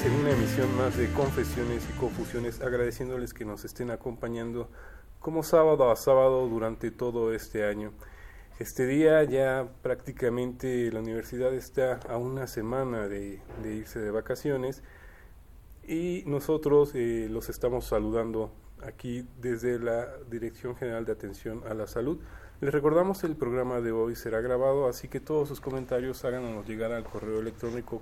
Ustedes en una emisión más de Confesiones y Confusiones, agradeciéndoles que nos estén acompañando como sábado a sábado durante todo este año. Este día ya prácticamente la universidad está a una semana de, irse de vacaciones y nosotros eh, los estamos saludando aquí desde la Dirección General de Atención a la Salud. Les recordamos el programa de hoy será grabado, así que todos sus comentarios háganos llegar al correo electrónico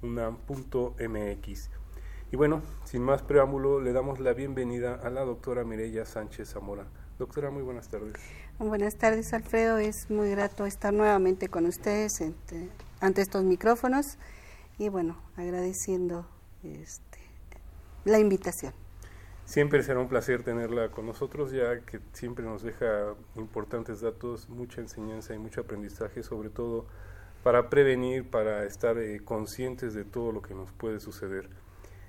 confesiones.unam.mx. Y bueno, sin más preámbulo, le damos la bienvenida a la doctora Mireya Sánchez Zamora. Doctora, muy buenas tardes. Buenas tardes, Alfredo. Es muy grato estar nuevamente con ustedes ante, ante estos micrófonos y bueno, agradeciendo este, la invitación. Siempre será un placer tenerla con nosotros, ya que siempre nos deja importantes datos, mucha enseñanza y mucho aprendizaje, sobre todo para prevenir, para estar eh, conscientes de todo lo que nos puede suceder.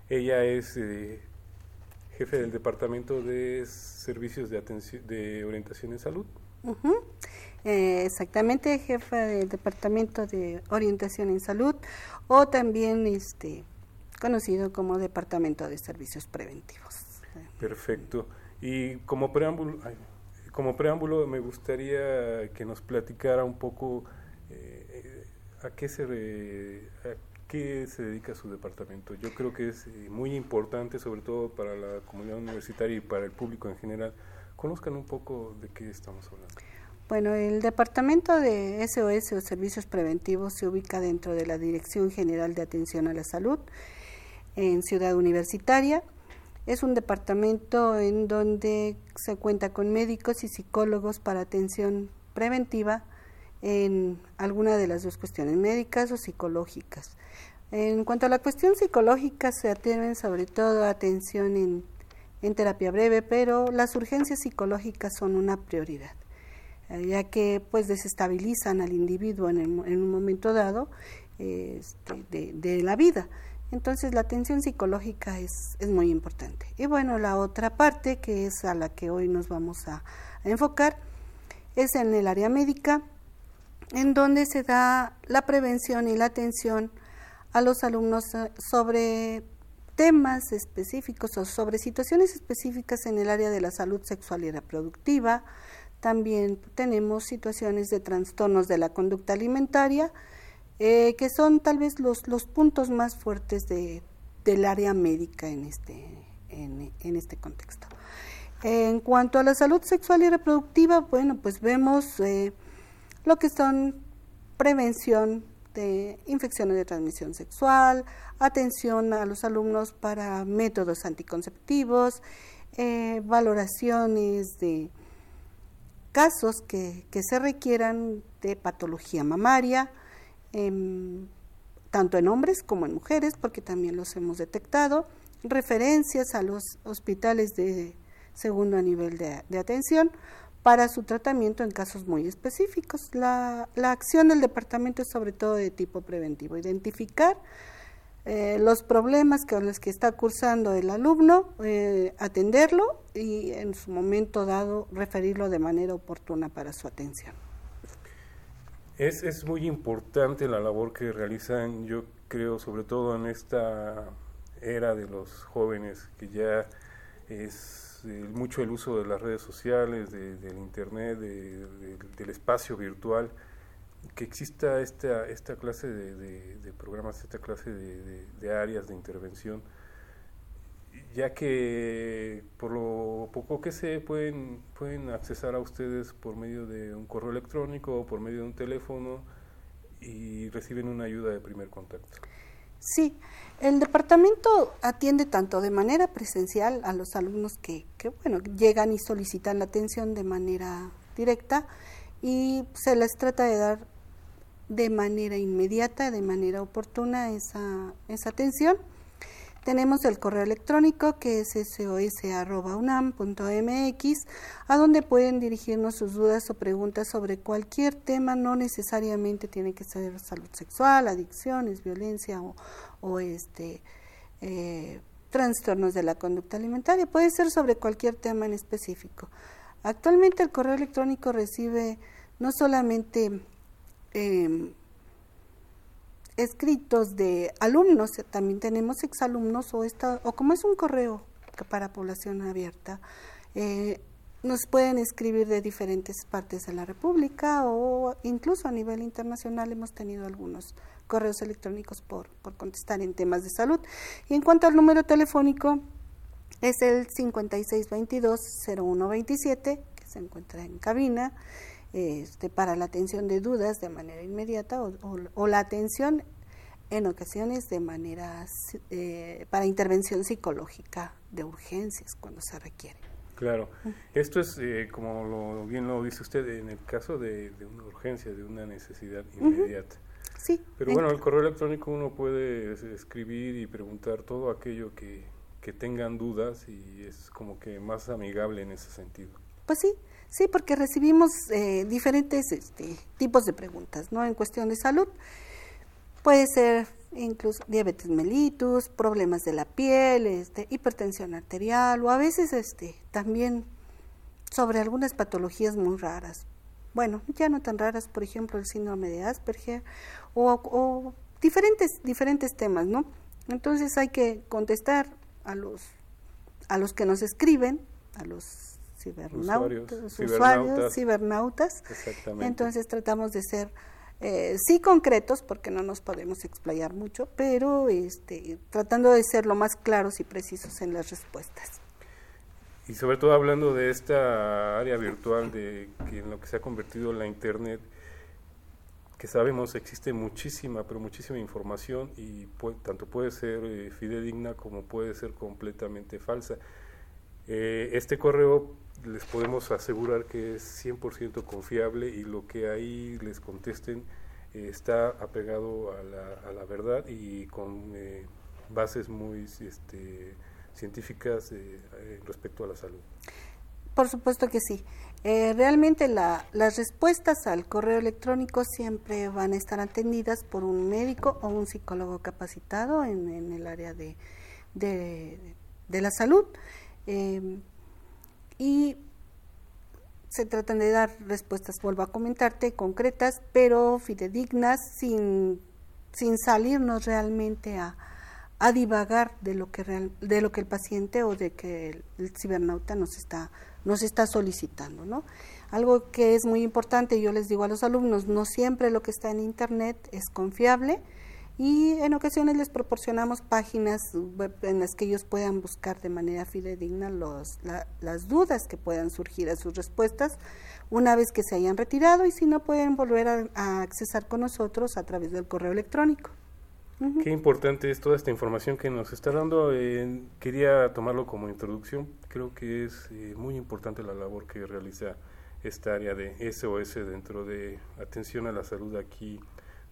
Ella es eh, jefe del Departamento de Servicios de, Atención, de Orientación en Salud. Uh -huh. eh, exactamente, jefa del Departamento de Orientación en Salud o también este, conocido como Departamento de Servicios Preventivos. Perfecto. Y como preámbulo, ay, como preámbulo me gustaría que nos platicara un poco a qué se re, a qué se dedica su departamento. Yo creo que es eh, muy importante, sobre todo para la comunidad universitaria y para el público en general. Conozcan un poco de qué estamos hablando. Bueno, el Departamento de SOS o Servicios Preventivos se ubica dentro de la Dirección General de Atención a la Salud en Ciudad Universitaria. Es un departamento en donde se cuenta con médicos y psicólogos para atención preventiva en alguna de las dos cuestiones, médicas o psicológicas. En cuanto a la cuestión psicológica, se atienden sobre todo atención en, terapia breve, pero las urgencias psicológicas son una prioridad, ya que pues desestabilizan al individuo en, un momento dado este, de, la vida. Entonces la atención psicológica es, es, muy importante. Y bueno, la otra parte que es a la que hoy nos vamos a, a, enfocar es en el área médica, en donde se da la prevención y la atención a los alumnos sobre temas específicos o sobre situaciones específicas en el área de la salud sexual y reproductiva. También tenemos situaciones de trastornos de la conducta alimentaria, eh, que son tal vez los, los puntos más fuertes de, del área médica en este, en, en este contexto. En cuanto a la salud sexual y reproductiva, bueno, pues vemos eh, lo que son prevención de infecciones de transmisión sexual, atención a los alumnos para métodos anticonceptivos, eh, valoraciones de casos que, que se requieran de patología mamaria, eh, tanto en hombres como en mujeres, porque también los hemos detectado, referencias a los hospitales de segundo nivel de, de atención para su tratamiento en casos muy específicos. La, la, acción del departamento es sobre todo de tipo preventivo, identificar eh, los problemas con los que está cursando el alumno, eh, atenderlo y en su momento dado referirlo de manera oportuna para su atención. Es, es muy importante la labor que realizan, yo creo, sobre todo en esta era de los jóvenes, que ya es eh, mucho el uso de las redes sociales, de, del internet, de, de, del espacio virtual, que exista esta, esta clase de, programas, esta clase de, áreas de intervención. ya que por lo poco que sé pueden, pueden accesar a ustedes por medio de un correo electrónico o por medio de un teléfono y reciben una ayuda de primer contacto. Sí, el departamento atiende tanto de manera presencial a los alumnos que, que bueno, llegan y solicitan la atención de manera directa y se les trata de dar de manera inmediata, de manera oportuna esa, esa atención tenemos el correo electrónico que es sos.unam.mx, a donde pueden dirigirnos sus dudas o preguntas sobre cualquier tema, no necesariamente tiene que ser salud sexual, adicciones, violencia o, este eh, trastornos de la conducta alimentaria, puede ser sobre cualquier tema en específico. Actualmente el correo electrónico recibe no solamente eh, escritos de alumnos, también tenemos exalumnos o, esta, o como es un correo para población abierta, eh, nos pueden escribir de diferentes partes de la República o incluso a nivel internacional hemos tenido algunos correos electrónicos por, por contestar en temas de salud. Y en cuanto al número telefónico, es el 5622-0127, que se encuentra en cabina este, para la atención de dudas de manera inmediata o, la atención en ocasiones de manera eh, para intervención psicológica de urgencias cuando se requiere. Claro, esto es eh, como lo, bien lo dice usted en el caso de, una urgencia, de una necesidad inmediata. Sí. Pero bueno, el correo electrónico uno puede escribir y preguntar todo aquello que, que tengan dudas y es como que más amigable en ese sentido. Pues sí, Sí, porque recibimos eh, diferentes este, tipos de preguntas, ¿no? En cuestión de salud. Puede ser incluso diabetes mellitus, problemas de la piel, este, hipertensión arterial o a veces este, también sobre algunas patologías muy raras. Bueno, ya no tan raras, por ejemplo, el síndrome de Asperger o, o diferentes, diferentes temas, ¿no? Entonces hay que contestar a los, a los que nos escriben, a los cibernautas, usuarios, cibernautas. Entonces tratamos de ser eh, sí concretos porque no nos podemos explayar mucho, pero este, tratando de ser lo más claros y precisos en las respuestas. Y sobre todo hablando de esta área virtual de que en lo que se ha convertido la internet, que sabemos existe muchísima, pero muchísima información y tanto puede ser eh, fidedigna como puede ser completamente falsa. Eh, este correo les podemos asegurar que es 100% confiable y lo que ahí les contesten eh, está apegado a la, a la, verdad y con eh, bases muy este, científicas eh, respecto a la salud. Por supuesto que sí. realmente la, las respuestas al correo electrónico siempre van a estar atendidas por un médico o un psicólogo capacitado en, el área de, de la salud y se tratan de dar respuestas, vuelvo a comentarte, concretas, pero fidedignas, sin, sin salirnos realmente a, a divagar de lo que real, de lo que el paciente o de que el, cibernauta nos está nos está solicitando, ¿no? Algo que es muy importante, yo les digo a los alumnos, no siempre lo que está en internet es confiable y en ocasiones les proporcionamos páginas web en las que ellos puedan buscar de manera fidedigna los, las dudas que puedan surgir a sus respuestas una vez que se hayan retirado y si no pueden volver a, accesar con nosotros a través del correo electrónico. Qué importante es toda esta información que nos está dando. Eh, quería tomarlo como introducción. Creo que es eh, muy importante la labor que realiza esta área de SOS dentro de atención a la salud aquí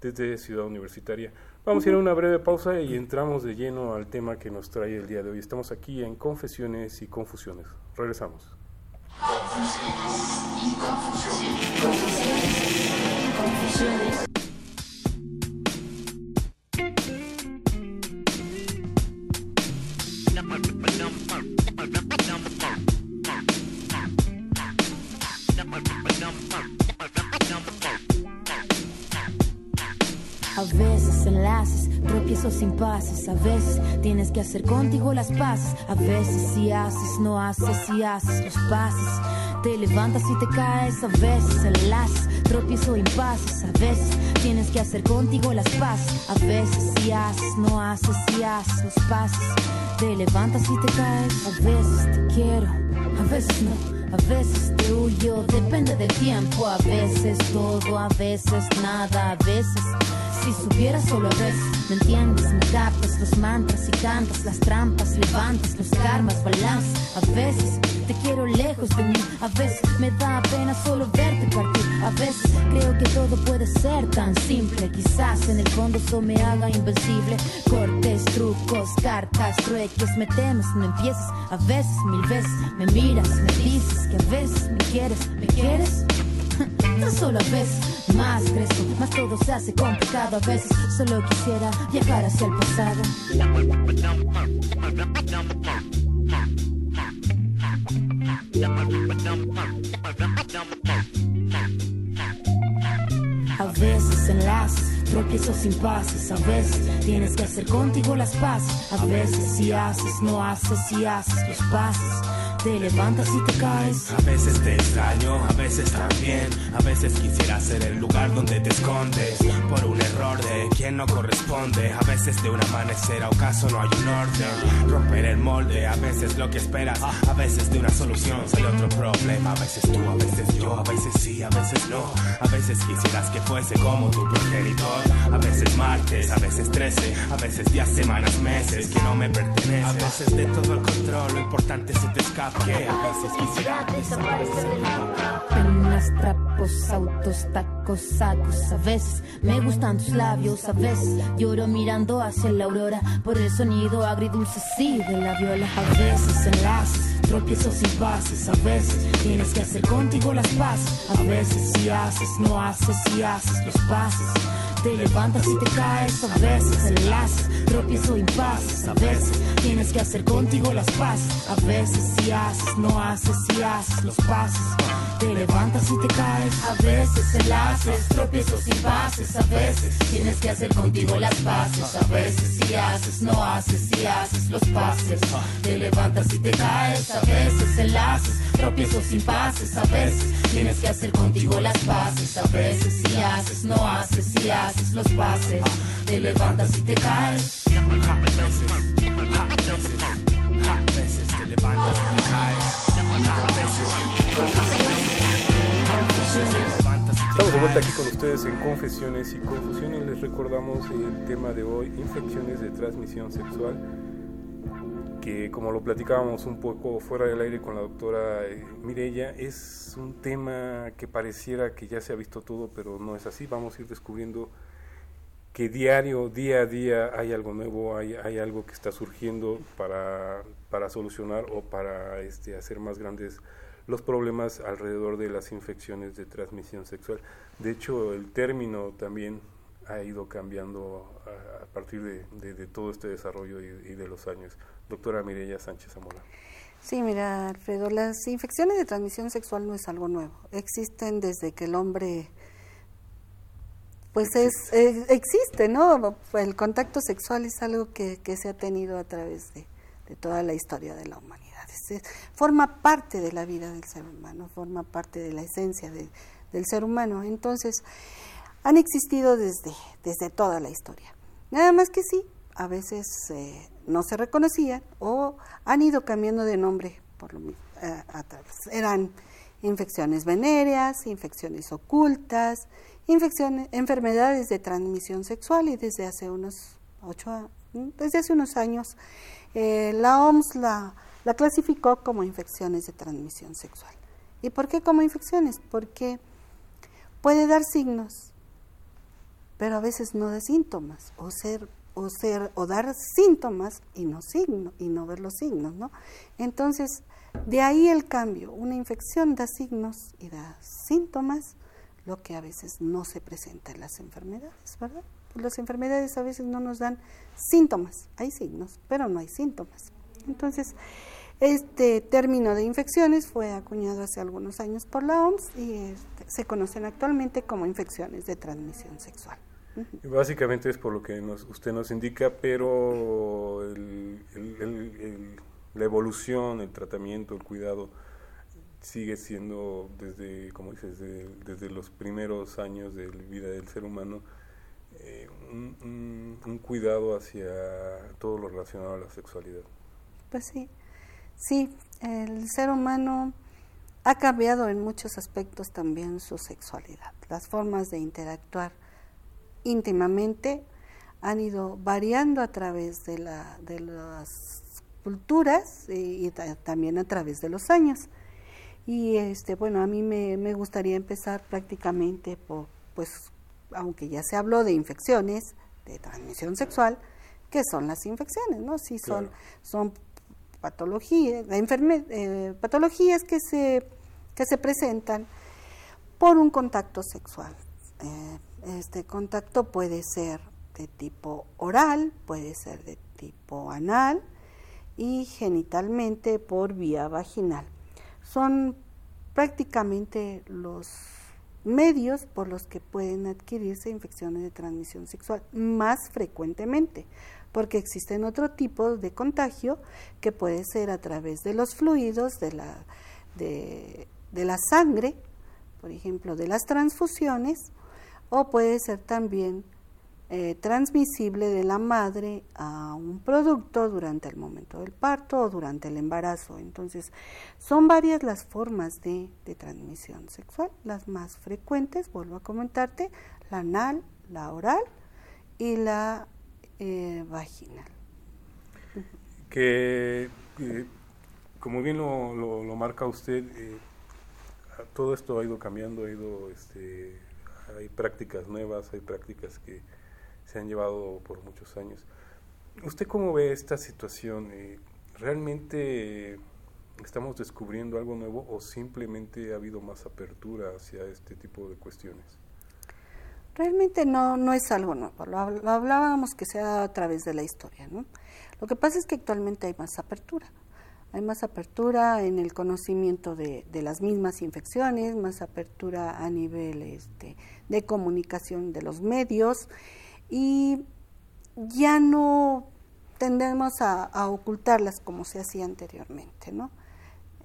desde Ciudad Universitaria. Vamos a ir a una breve pausa y entramos de lleno al tema que nos trae el día de hoy. Estamos aquí en Confesiones y Confusiones. Regresamos. Confesiones y confusiones. Confesiones A A veces tienes que hacer contigo las paces. A veces si haces, no haces, y haces los pases. Te levantas y te caes. A veces enlaces, tropiezo, impases. A veces tienes que hacer contigo las paces. A veces si haces, no haces, y haces los pases Te levantas y te caes. A veces te quiero, a veces no. A veces te huyo, depende del tiempo. A veces todo, a veces nada. A veces si supieras solo a veces, me entiendes, me captas los mantras y cantas las trampas, levantas los karmas, balanzas. A veces te quiero lejos de mí, a veces me da pena solo verte partir. A veces creo que todo puede ser tan simple, quizás en el fondo eso me haga invencible. Cortes, trucos, cartas, trueques, me temes, no empieces. A veces, mil veces, me miras, me dices que a veces me quieres, me quieres. Tan solo a más crezco, más todo se hace complicado. A veces solo quisiera viajar hacia el pasado. A veces enlaces, tropiezos impases. A veces tienes que hacer contigo las paces. A veces si haces, no haces, si haces los pases. Te levantas y te caes. A veces te extraño, a veces también. A veces quisiera ser el lugar donde te escondes. Por un error de quien no corresponde. A veces de un amanecer a ocaso no hay un orden. Romper el molde, a veces lo que esperas. A veces de una solución sale otro problema. A veces tú, a veces yo, a veces sí, a veces no. A veces quisieras que fuese como tu progenitor. A veces martes, a veces trece. A veces días, semanas, meses que no me pertenece. A veces de todo el control, lo importante se te a veces quisiera desaparecer del mapa. Penas, trapos, autos, tacos, sacos. A veces me gustan tus labios, a veces lloro mirando hacia la aurora por el sonido agridulce sí de la viola. A veces enlaces, tropiezos y pases. A veces tienes que hacer contigo las paces. A veces si haces, no haces, si haces los pases. Te levantas y te caes, a veces enlaces, tropiezo impases, a veces tienes que hacer contigo las paces, a veces si haces, no haces, si haces los pases. Te levantas y te caes, a veces enlaces, tropiezos impases, a veces tienes que hacer contigo las paces, a veces si haces, no haces, si haces los pases. Te levantas y te caes, a veces enlaces, tropiezos impases, a veces tienes que hacer contigo las paces, a veces si haces, no haces, si haces los pases. Te levantas y te caes. A veces, a veces, a veces Estamos de vuelta aquí con ustedes en Confesiones y Confusiones. Les recordamos el tema de hoy, infecciones de transmisión sexual, que como lo platicábamos un poco fuera del aire con la doctora eh, Mireya, es un tema que pareciera que ya se ha visto todo, pero no es así. Vamos a ir descubriendo que diario, día a día hay algo nuevo, hay, hay algo que está surgiendo para, para solucionar o para este, hacer más grandes los problemas alrededor de las infecciones de transmisión sexual. De hecho, el término también ha ido cambiando a, partir de, todo este desarrollo y, y de los años. Doctora Mireya Sánchez Zamora. Sí, mira, Alfredo, las infecciones de transmisión sexual no es algo nuevo. Existen desde que el hombre, pues es, eh, existe, ¿no? El contacto sexual es algo que, que se ha tenido a través de, de toda la historia de la humanidad. Es- forma parte de la vida del ser humano, forma parte de la esencia de- del ser humano. Entonces, han existido desde, desde toda la historia. Nada más que sí, a veces eh, no se reconocían o han ido cambiando de nombre por lo mi- eh, a través. Eran infecciones venéreas, infecciones ocultas, infecciones, enfermedades de transmisión sexual y desde hace unos ocho, desde hace unos años eh, la OMS la, la clasificó como infecciones de transmisión sexual. ¿Y por qué como infecciones? Porque puede dar signos, pero a veces no da síntomas, o ser, o ser, o dar síntomas y no signo, y no ver los signos, ¿no? Entonces, de ahí el cambio. Una infección da signos y da síntomas, lo que a veces no se presenta en las enfermedades, ¿verdad? Pues las enfermedades a veces no nos dan síntomas, hay signos, pero no hay síntomas. Entonces, este término de infecciones fue acuñado hace algunos años por la OMS y este, se conocen actualmente como infecciones de transmisión sexual. Y Básicamente es por lo que nos, usted nos indica, pero el- el- el- la evolución, el tratamiento, el cuidado sigue siendo desde, como dices, desde, desde los primeros años de la vida del ser humano, eh, un, un- un cuidado hacia todo lo relacionado a la sexualidad. Pues sí, sí, el ser humano ha cambiado en muchos aspectos también su sexualidad. Las formas de interactuar íntimamente han ido variando a través de, la, de las culturas y, también a través de los años. Y este, bueno, a mí me, me gustaría empezar prácticamente por, pues, aunque ya se habló de infecciones de transmisión sexual, ¿qué son las infecciones? ¿no? Sí, son, son patologías, eh, patologías que se, que se presentan por un contacto sexual. Eh, este contacto puede ser de tipo oral, puede ser de tipo anal y genitalmente por vía vaginal. Son prácticamente los medios por los que pueden adquirirse infecciones de transmisión sexual más frecuentemente, porque existen otro tipo de contagio que puede ser a través de los fluidos de la, de, de la sangre, por ejemplo, de las transfusiones, o puede ser también eh, transmisible de la madre a un producto durante el momento del parto o durante el embarazo. Entonces, son varias las formas de, transmisión sexual. Las más frecuentes, vuelvo a comentarte, la anal, la oral y la eh, vaginal. Que, como bien lo, lo, marca usted, eh, todo esto ha ido cambiando, ha ido, este, hay prácticas nuevas, hay prácticas que se han llevado por muchos años. ¿Usted cómo ve esta situación? Eh, ¿Realmente estamos descubriendo algo nuevo o simplemente ha habido más apertura hacia este tipo de cuestiones? Realmente no, no es algo nuevo, lo, hablábamos que sea a través de la historia. ¿no? Lo que pasa es que actualmente hay más apertura. Hay más apertura en el conocimiento de, de las mismas infecciones, más apertura a nivel este, de comunicación de los medios y ya no tendemos a, ocultarlas como se hacía anteriormente, ¿no?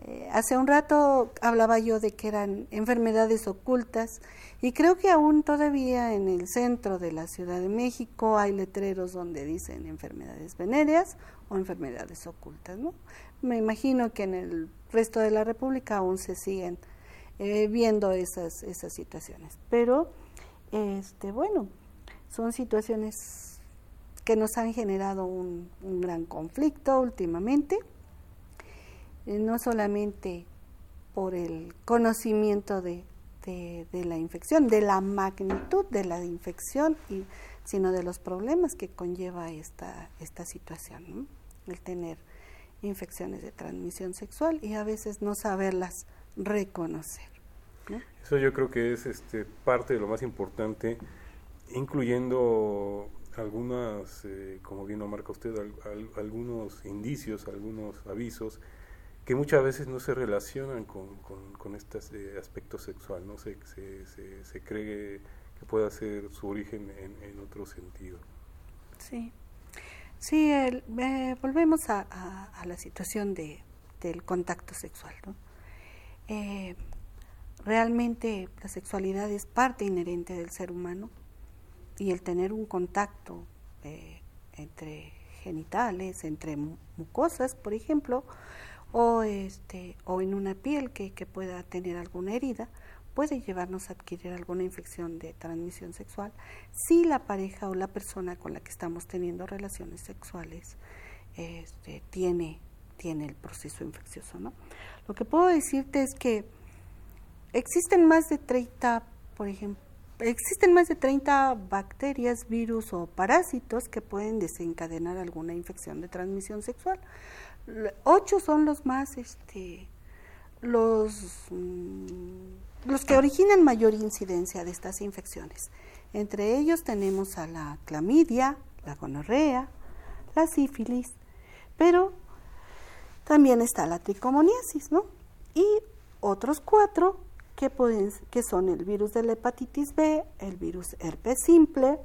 Eh, hace un rato hablaba yo de que eran enfermedades ocultas y creo que aún todavía en el centro de la Ciudad de México hay letreros donde dicen enfermedades venéreas o enfermedades ocultas, ¿no? Me imagino que en el resto de la República aún se siguen eh, viendo esas, esas situaciones, pero este, bueno, son situaciones que nos han generado un, gran conflicto últimamente, eh, no solamente por el conocimiento de, la infección, de la magnitud de la infección, y, sino de los problemas que conlleva esta, esta situación, el tener infecciones de transmisión sexual y a veces no saberlas reconocer. Eso yo creo que es este, parte de lo más importante incluyendo algunas, eh, como bien lo marca usted, algunos indicios, algunos avisos que muchas veces no se relacionan con, con, este eh, aspecto sexual, ¿no? Se, se, se, cree que pueda ser su origen en, otro sentido. Sí, sí el, eh, volvemos a, a, la situación de, del contacto sexual. ¿no? realmente la sexualidad es parte inherente del ser humano y el tener un contacto eh, entre genitales, entre mucosas, por ejemplo, o, este, o en una piel que, que pueda tener alguna herida, puede llevarnos a adquirir alguna infección de transmisión sexual si la pareja o la persona con la que estamos teniendo relaciones sexuales este, tiene, tiene el proceso infeccioso. ¿no? Lo que puedo decirte es que existen más de 30, por ejemplo, Existen más de 30 bacterias, virus o parásitos que pueden desencadenar alguna infección de transmisión sexual. Ocho son los más, este, los, mm, los que originan mayor incidencia de estas infecciones. Entre ellos tenemos a la clamidia, la gonorrea, la sífilis, pero también está la tricomoniasis, ¿no? Y otros cuatro que, son el virus de la hepatitis B, el virus herpes simple,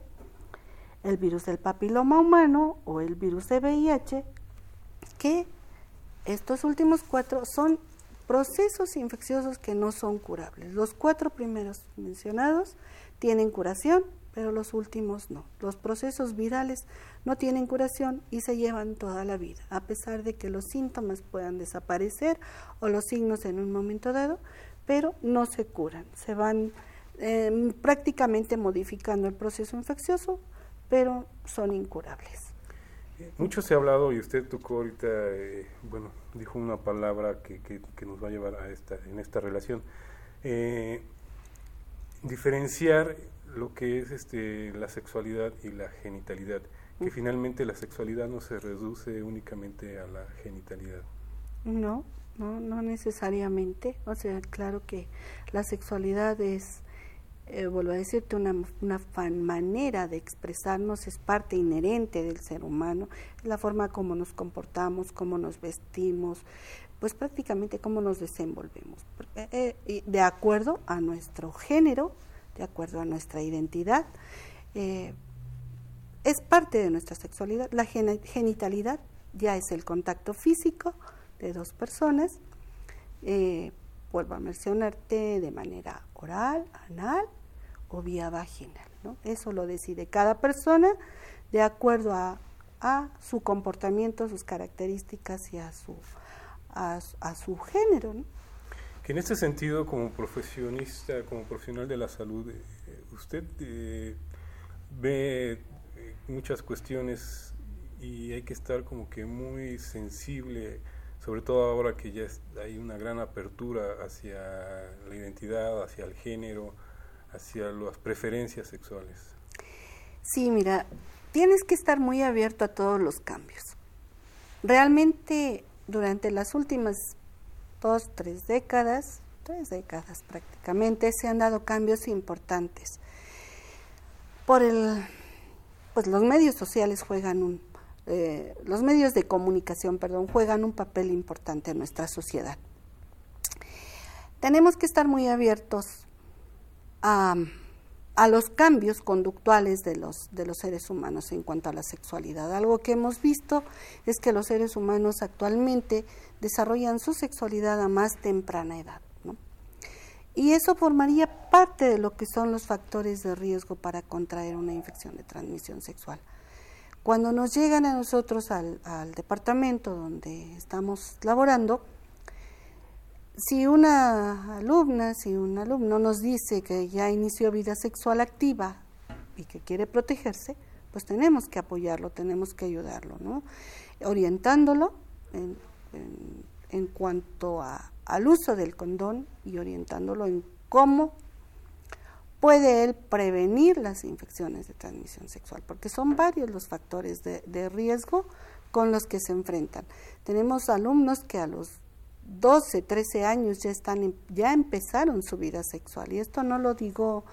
el virus del papiloma humano o el virus de VIH, que estos últimos cuatro son procesos infecciosos que no son curables. Los cuatro primeros mencionados tienen curación, pero los últimos no. Los procesos virales no tienen curación y se llevan toda la vida, a pesar de que los síntomas puedan desaparecer o los signos en un momento dado, pero no se curan, se van em, prácticamente modificando el proceso infeccioso, pero son incurables. Mucho se ha hablado y usted tocó ahorita, eh, bueno, dijo una palabra que, que, nos va a llevar a esta, en esta relación. Eh, diferenciar lo que es este, la sexualidad y la genitalidad, que finalmente la sexualidad no se reduce únicamente a la genitalidad. No, no, no necesariamente. O sea, claro que la sexualidad es, eh, vuelvo a decirte, una, una manera de expresarnos, es parte inherente del ser humano, la forma como nos comportamos, cómo nos vestimos, pues prácticamente cómo nos desenvolvemos, eh, de acuerdo a nuestro género, de acuerdo a nuestra identidad. Eh, es parte de nuestra sexualidad. La genitalidad ya es el contacto físico de dos personas. Eh, vuelvo a mencionarte de manera oral, anal o vía vaginal. Eso lo decide cada persona de acuerdo a, su comportamiento, sus características y a su, a, su género en este sentido, como profesionista, como profesional de la salud, eh, usted eh, ve eh, muchas cuestiones y hay que estar como que muy sensible, sobre todo ahora que ya hay una gran apertura hacia la identidad, hacia el género, hacia las preferencias sexuales. Sí, mira, tienes que estar muy abierto a todos los cambios. Realmente durante las últimas dos, tres décadas, tres décadas prácticamente, se han dado cambios importantes. Por el, pues los medios sociales juegan un, eh, los medios de comunicación, perdón, juegan un papel importante en nuestra sociedad. Tenemos que estar muy abiertos a, los cambios conductuales de los, de los seres humanos en cuanto a la sexualidad. Algo que hemos visto es que los seres humanos actualmente desarrollan su sexualidad a más temprana edad. Y eso formaría parte de lo que son los factores de riesgo para contraer una infección de transmisión sexual. Cuando nos llegan a nosotros al, departamento donde estamos laborando, si una alumna, si un alumno nos dice que ya inició vida sexual activa y que quiere protegerse, pues tenemos que apoyarlo, tenemos que ayudarlo, ¿no? Orientándolo en, en, cuanto a, al uso del condón y orientándolo en cómo puede él prevenir las infecciones de transmisión sexual, porque son varios los factores de, riesgo con los que se enfrentan. Tenemos alumnos que a los 12, 13 años ya están ya empezaron su vida sexual y esto no lo digo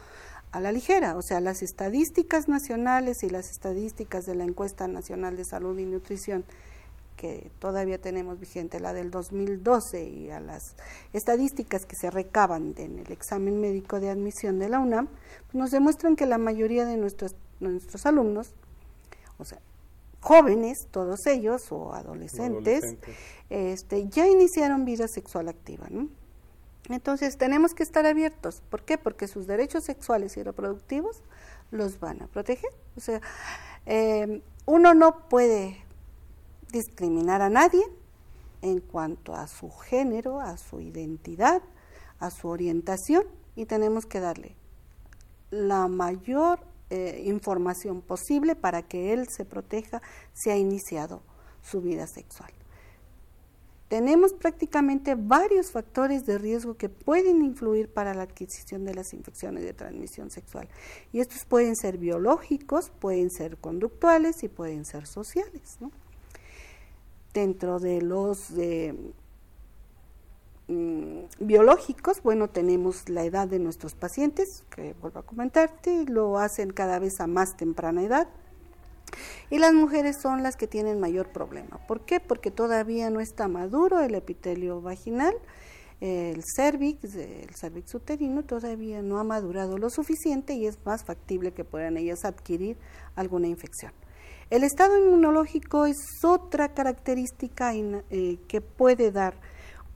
a la ligera, o sea, las estadísticas nacionales y las estadísticas de la encuesta nacional de salud y nutrición que todavía tenemos vigente, la del 2012, y a las estadísticas que se recaban en el examen médico de admisión de la UNAM, pues nos demuestran que la mayoría de nuestros, nuestros alumnos, o sea, jóvenes, todos ellos, o adolescentes, Este, ya iniciaron vida sexual activa. ¿no? Entonces tenemos que estar abiertos. ¿Por qué? Porque sus derechos sexuales y reproductivos los van a proteger. O sea, eh, uno no puede discriminar a nadie en cuanto a su género, a su identidad, a su orientación y tenemos que darle la mayor eh, información posible para que él se proteja si ha iniciado su vida sexual. Tenemos prácticamente varios factores de riesgo que pueden influir para la adquisición de las infecciones de transmisión sexual. Y estos pueden ser biológicos, pueden ser conductuales y pueden ser sociales. ¿no? Dentro de los mm, biológicos, bueno, tenemos la edad de nuestros pacientes, que vuelvo a comentarte, lo hacen cada vez a más temprana edad. Y las mujeres son las que tienen mayor problema. ¿Por qué? Porque todavía no está maduro el epitelio vaginal, el cervix, el cervix uterino todavía no ha madurado lo suficiente y es más factible que puedan ellas adquirir alguna infección. El estado inmunológico es otra característica eh, que puede dar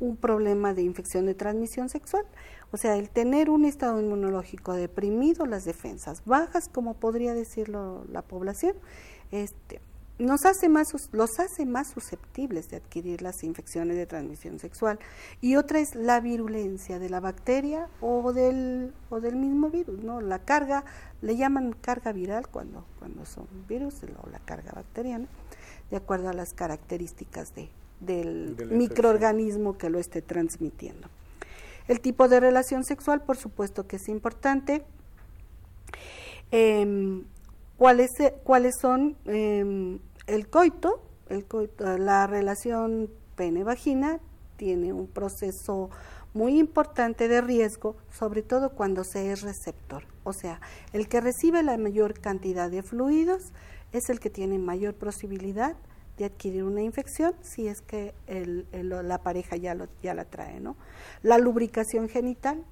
un problema de infección de transmisión sexual. O sea, el tener un estado inmunológico deprimido, las defensas bajas, como podría decirlo la población, este, nos hace más, los hace más susceptibles de adquirir las infecciones de transmisión sexual. Y otra es la virulencia de la bacteria o del, o del mismo virus, ¿no? La carga, le llaman carga viral cuando, cuando son virus o la carga bacteriana, de acuerdo a las características de, del microorganismo que lo esté transmitiendo. El tipo de relación sexual, por supuesto que es importante. Em, ¿cuáles, ¿Cuáles son em, el coito, el coito, la relación pene-vagina tiene un proceso muy importante de riesgo, sobre todo cuando se es receptor. O sea, el que recibe la mayor cantidad de fluidos es el que tiene mayor posibilidad de adquirir una infección si es que la pareja ya, lo, ya la trae. ¿no? La lubricación genital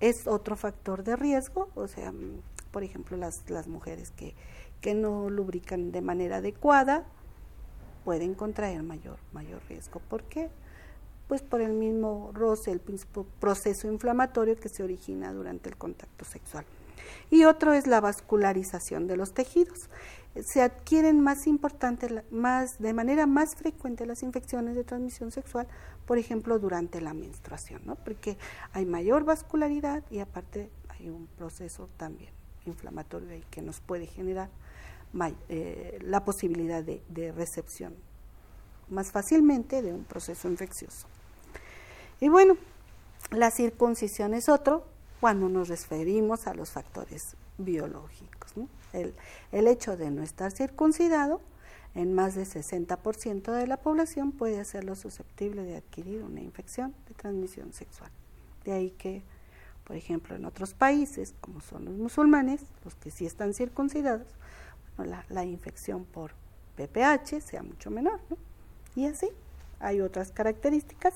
es otro factor de riesgo, o sea, por ejemplo, las, las mujeres que que no lubrican de manera adecuada pueden contraer mayor, mayor riesgo. ¿Por qué? Pues por el mismo roce, el proceso inflamatorio que se origina durante el contacto sexual. Y otro es la vascularización de los tejidos. Se adquieren más importante, más, de manera más frecuente las infecciones de transmisión sexual, por ejemplo, durante la menstruación, ¿no? porque hay mayor vascularidad y aparte hay un proceso también inflamatorio ahí que nos puede generar eh, la posibilidad de, recepción más fácilmente de un proceso infeccioso. Y bueno, la circuncisión es otro cuando nos referimos a los factores biológicos. El, el, hecho de no estar circuncidado en más del 60% de la población puede hacerlo susceptible de adquirir una infección de transmisión sexual. De ahí que, por ejemplo, en otros países, como son los musulmanes, los que sí están circuncidados, la, infección por PPH sea mucho menor. ¿no? Y así, hay otras características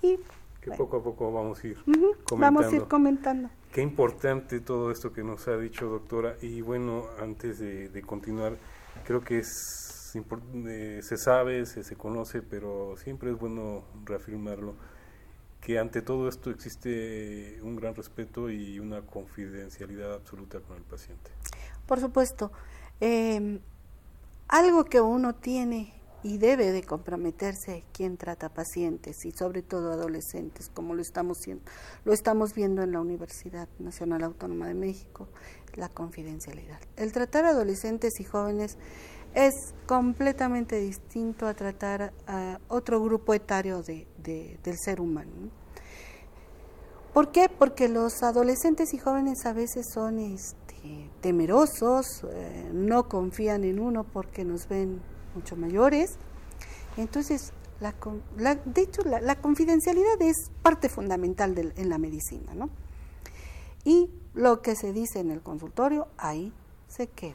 y que poco a poco vamos a ir comentando. Vamos a ir comentando. Qué importante todo esto que nos ha dicho, doctora. Y bueno, antes de, continuar, creo que es eh, se sabe, se, se conoce, pero siempre es bueno reafirmarlo, que ante todo esto existe un gran respeto y una confidencialidad absoluta con el paciente. Por supuesto. Eh, algo que uno tiene y debe de comprometerse quien trata pacientes y sobre todo adolescentes, como lo estamos, lo estamos viendo en la Universidad Nacional Autónoma de México, la confidencialidad. El tratar adolescentes y jóvenes es completamente distinto a tratar a otro grupo etario de, del ser humano. ¿Por qué? Porque los adolescentes y jóvenes a veces son este, temerosos, eh, no confían en uno porque nos ven mucho mayores. Entonces, la, de hecho, la, confidencialidad es parte fundamental en la medicina, ¿no? Y lo que se dice en el consultorio, ahí se queda.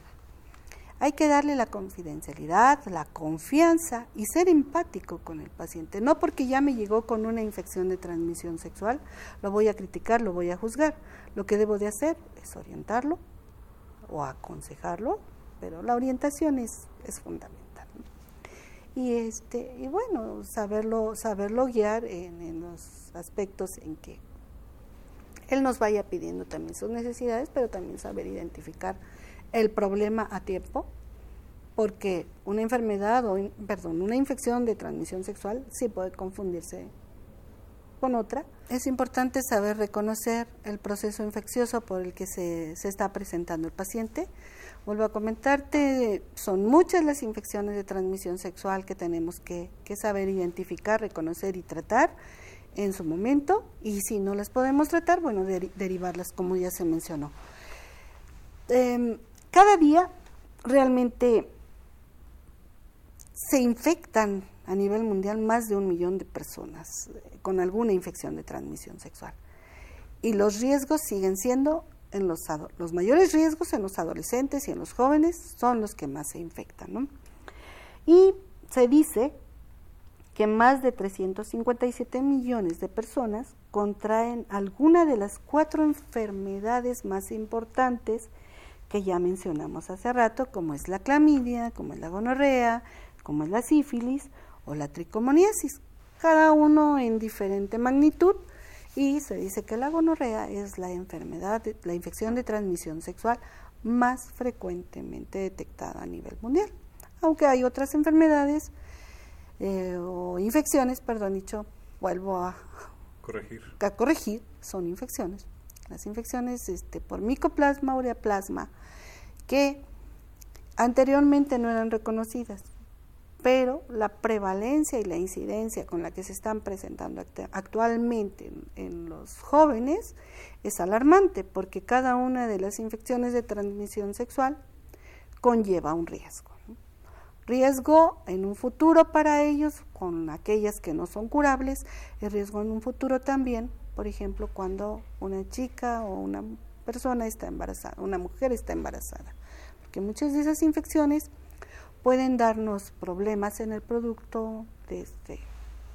Hay que darle la confidencialidad, la confianza y ser empático con el paciente. No porque ya me llegó con una infección de transmisión sexual, lo voy a criticar, lo voy a juzgar. Lo que debo de hacer es orientarlo, o aconsejarlo, pero la orientación es, es fundamental. Y, este, y bueno, saberlo, saberlo guiar en, en los aspectos en que él nos vaya pidiendo también sus necesidades, pero también saber identificar el problema a tiempo, porque una enfermedad o, perdón, una infección de transmisión sexual sí puede confundirse con otra. Es importante saber reconocer el proceso infeccioso por el que se, se, está presentando el paciente. Vuelvo a comentarte, son muchas las infecciones de transmisión sexual que tenemos que, saber identificar, reconocer y tratar en su momento y si no las podemos tratar, bueno, derivarlas como ya se mencionó. Em, cada día realmente se infectan a nivel mundial más de un millón de personas eh, con alguna infección de transmisión sexual. Y los riesgos siguen siendo, en los, los mayores riesgos en los adolescentes y en los jóvenes son los que más se infectan. Y se dice que más de 357 millones de personas contraen alguna de las cuatro enfermedades más importantes que ya mencionamos hace rato, como es la clamidia, como es la gonorrea, como es la sífilis o la tricomoniasis. cada uno en diferente magnitud y se dice que la gonorrea es la enfermedad, la infección de transmisión sexual más frecuentemente detectada a nivel mundial, aunque hay otras enfermedades eh, o infecciones, perdón dicho, vuelvo a corregir. a corregir, son infecciones. Las infecciones este, por micoplasma, ureaplasma, que anteriormente no eran reconocidas, pero la prevalencia y la incidencia con la que se están presentando actualmente en, los jóvenes es alarmante porque cada una de las infecciones de transmisión sexual conlleva un riesgo. Riesgo en un futuro para ellos, con aquellas que no son curables, y riesgo en un futuro también, por ejemplo, cuando una chica o una persona está embarazada, una mujer está embarazada, porque muchas de esas infecciones pueden darnos problemas en el producto, desde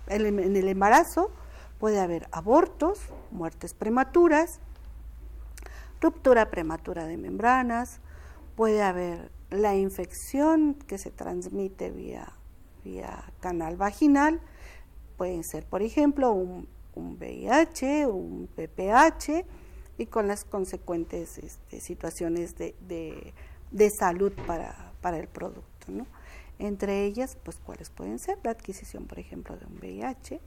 en el embarazo, puede haber abortos, muertes prematuras, ruptura prematura de membranas, puede haber la infección que se transmite vía, vía canal vaginal, pueden ser, por ejemplo, un, VIH, un PPH, y con las consecuentes este, situaciones de, de, salud para, para el producto. Entre ellas, pues, ¿cuáles pueden ser? La adquisición, por ejemplo, de un VIH,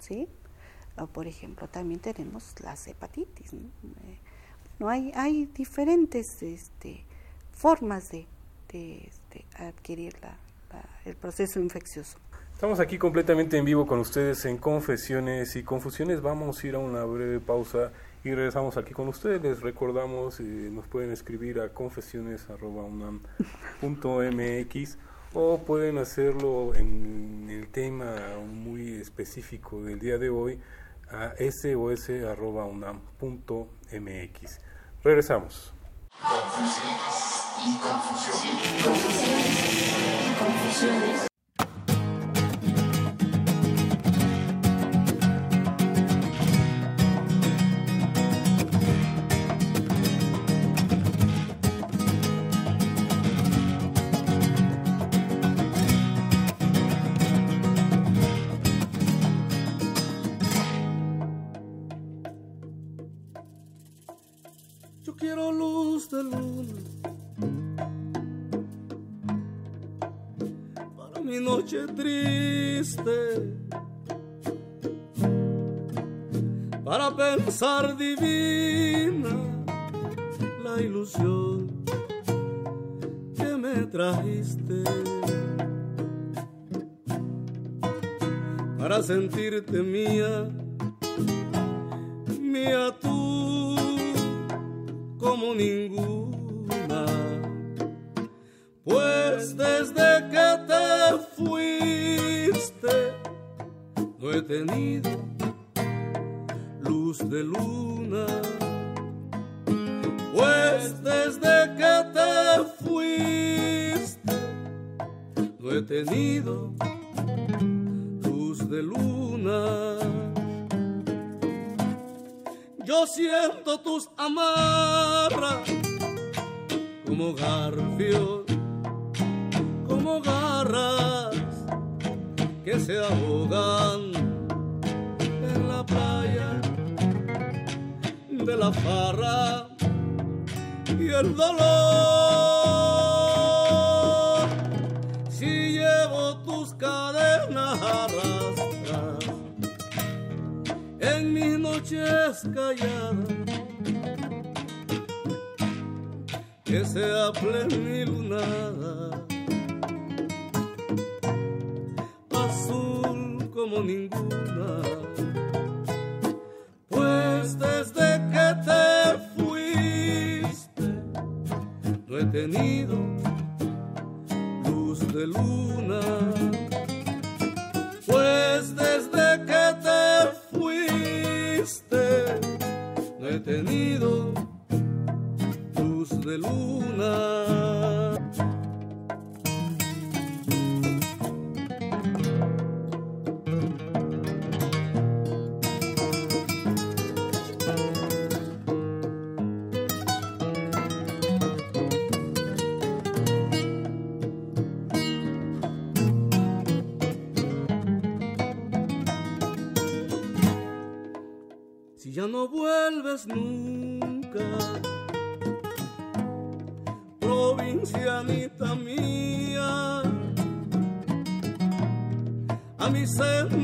¿sí? O, por ejemplo, también tenemos las hepatitis, ¿no? Eh, hay, hay diferentes este, formas de, este, adquirir el proceso infeccioso. Estamos aquí completamente en vivo con ustedes en Confesiones y Confusiones. Vamos a ir a una breve pausa y regresamos aquí con ustedes. Les recordamos, eh, nos pueden escribir a confesiones.unam.mx o pueden hacerlo en el tema muy específico del día de hoy a sos.unam.mx. Regresamos. Confusiones y confusiones. Confusiones. Triste. Para pensar divina la ilusión que me trajiste. Para sentirte mía, mía tú como ninguna, pues desde que te fuiste no he tenido luz de luna, pues desde que te fuiste no he tenido luz de luna. Yo siento tus amarras como garfios, como garras que se ahogan en la playa de la farra y el dolor. Si llevo tus cadenas arrastras en mis noches calladas, que sea plenilunada como ninguna. Pues desde que te fuiste no he tenido luz de luna. Pues desde que te fuiste no he tenido luz de luna. Ya no vuelves nunca. Provincianita mía, a mi senda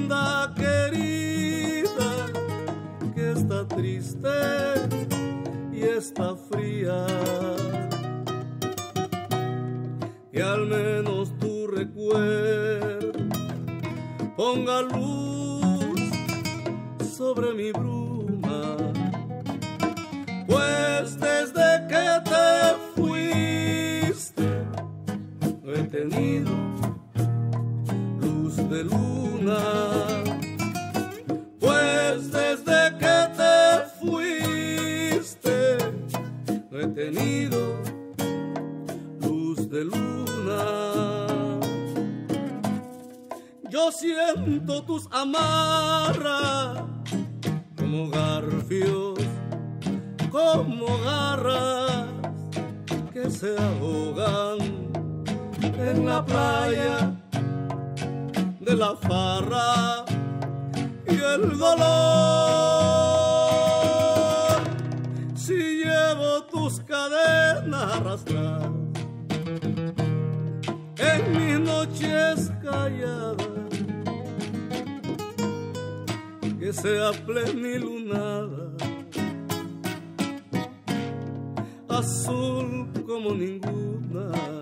azul como ninguna.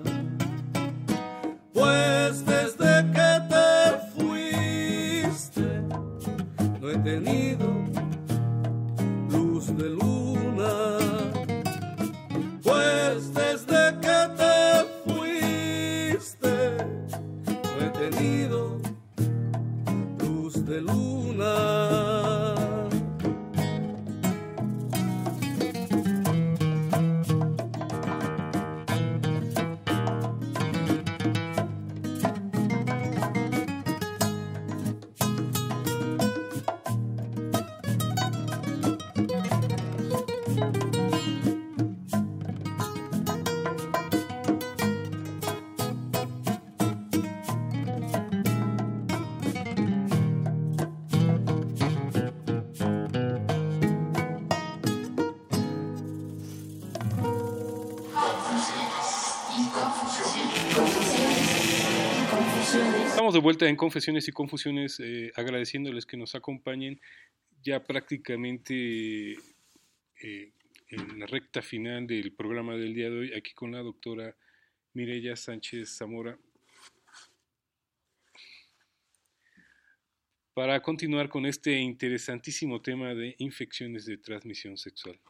Vuelta en Confesiones y Confusiones, eh, agradeciéndoles que nos acompañen ya prácticamente eh, en la recta final del programa del día de hoy, aquí con la doctora Mireya Sánchez Zamora. Para continuar con este interesantísimo tema de infecciones de transmisión sexual.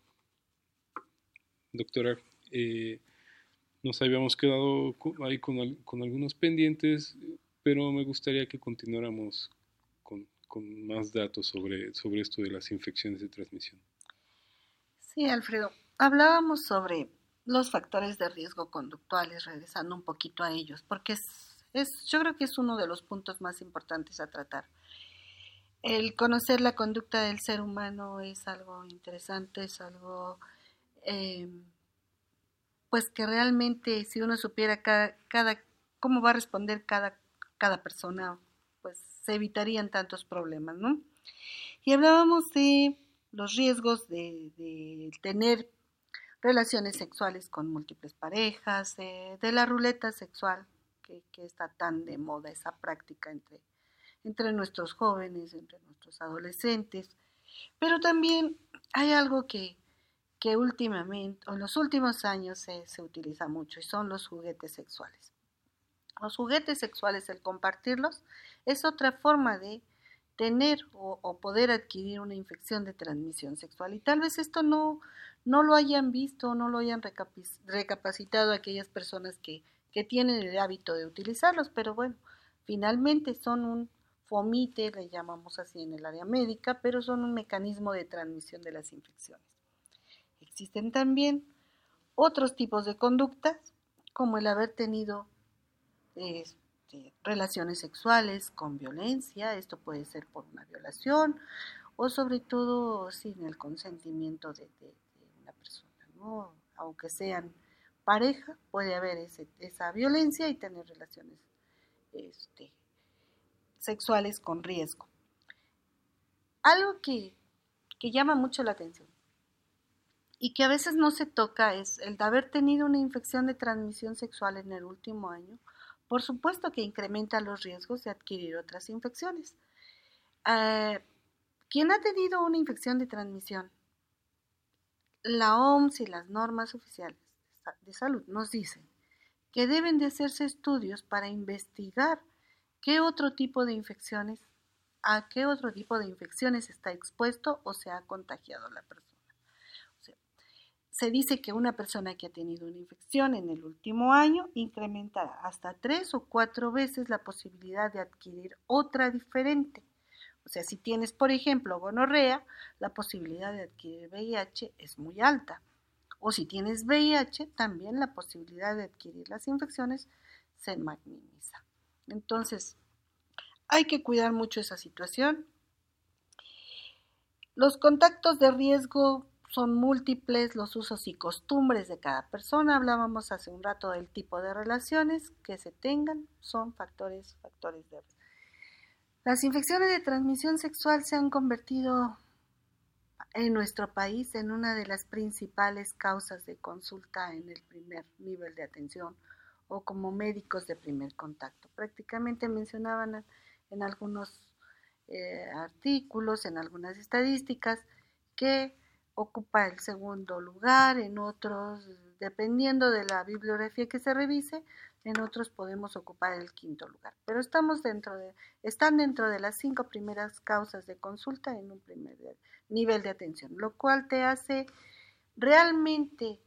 Doctora, eh, nos habíamos quedado ahí con algunos pendientes, pero me gustaría que continuáramos con, con más datos sobre, sobre esto de las infecciones de transmisión. Sí, Alfredo. Hablábamos sobre los factores de riesgo conductuales, regresando un poquito a ellos, porque es, es, yo creo que es uno de los puntos más importantes a tratar. El conocer la conducta del ser humano es algo interesante, es algo, eh, pues que realmente si uno supiera cada, cada, cómo va a responder cada, cada persona, pues se evitarían tantos problemas, ¿no? Y hablábamos de los riesgos de, de tener relaciones sexuales con múltiples parejas, de, de la ruleta sexual, que, que, está tan de moda esa práctica entre, entre nuestros jóvenes, entre nuestros adolescentes. Pero también hay algo que, que últimamente, o en los últimos años se, se utiliza mucho, y son los juguetes sexuales. Los juguetes sexuales, el compartirlos, es otra forma de tener o, poder adquirir una infección de transmisión sexual. Y tal vez esto no, no lo hayan visto, no lo hayan recapacitado aquellas personas que, que tienen el hábito de utilizarlos, pero bueno, finalmente son un fomite, le llamamos así en el área médica, pero son un mecanismo de transmisión de las infecciones. Existen también otros tipos de conductas, como el haber tenido este, relaciones sexuales con violencia, esto puede ser por una violación o sobre todo sin el consentimiento de, una persona, ¿no? aunque sean pareja, puede haber esa violencia y tener relaciones este, sexuales con riesgo. Algo que, que llama mucho la atención y que a veces no se toca es el de haber tenido una infección de transmisión sexual en el último año, por supuesto que incrementa los riesgos de adquirir otras infecciones. Eh, ¿Quién ha tenido una infección de transmisión? La OMS y las normas oficiales de salud nos dicen que deben de hacerse estudios para investigar qué otro tipo de infecciones, a qué otro tipo de infecciones está expuesto o se ha contagiado la persona. Se dice que una persona que ha tenido una infección en el último año incrementará hasta tres o cuatro veces la posibilidad de adquirir otra diferente. O sea, si tienes, por ejemplo, gonorrea, la posibilidad de adquirir VIH es muy alta. O si tienes VIH, también la posibilidad de adquirir las infecciones se magnifica. Entonces, hay que cuidar mucho esa situación. Los contactos de riesgo son múltiples, los usos y costumbres de cada persona. Hablábamos hace un rato del tipo de relaciones que se tengan, son factores, factores de. Las infecciones de transmisión sexual se han convertido en nuestro país en una de las principales causas de consulta en el primer nivel de atención o como médicos de primer contacto. Prácticamente mencionaban en algunos eh, artículos, en algunas estadísticas, que ocupa el segundo lugar, en otros, dependiendo de la bibliografía que se revise, en otros podemos ocupar el quinto lugar. Pero estamos dentro de, están dentro de las cinco primeras causas de consulta en un primer nivel de atención, lo cual te hace realmente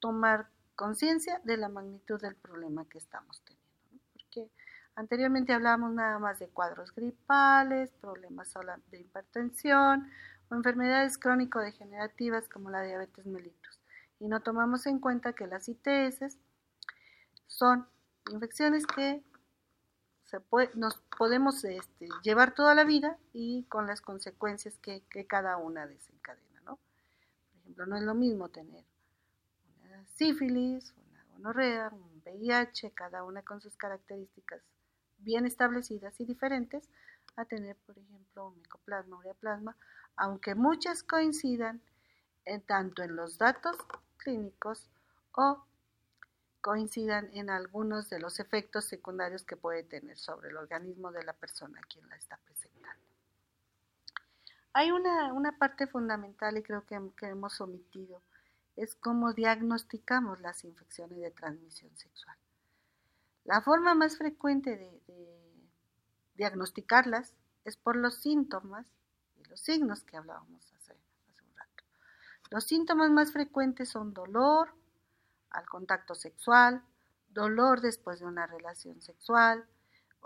tomar conciencia de la magnitud del problema que estamos teniendo. Porque anteriormente hablábamos nada más de cuadros gripales, problemas de hipertensión o enfermedades crónico-degenerativas como la diabetes mellitus. Y no tomamos en cuenta que las ITS son infecciones que nos podemos este, llevar toda la vida y con las consecuencias que, que, cada una desencadena, ¿no? Por ejemplo, no es lo mismo tener una sífilis, una gonorrea, un VIH, cada una con sus características bien establecidas y diferentes, a tener, por ejemplo, un micoplasma, ureaplasma, aunque muchas coincidan en, tanto en los datos clínicos o coincidan en algunos de los efectos secundarios que puede tener sobre el organismo de la persona quien la está presentando. Hay una, parte fundamental y creo que, hemos omitido, es cómo diagnosticamos las infecciones de transmisión sexual. La forma más frecuente de, diagnosticarlas es por los síntomas los signos que hablábamos hace, hace un rato. Los síntomas más frecuentes son dolor, al contacto sexual, dolor después de una relación sexual,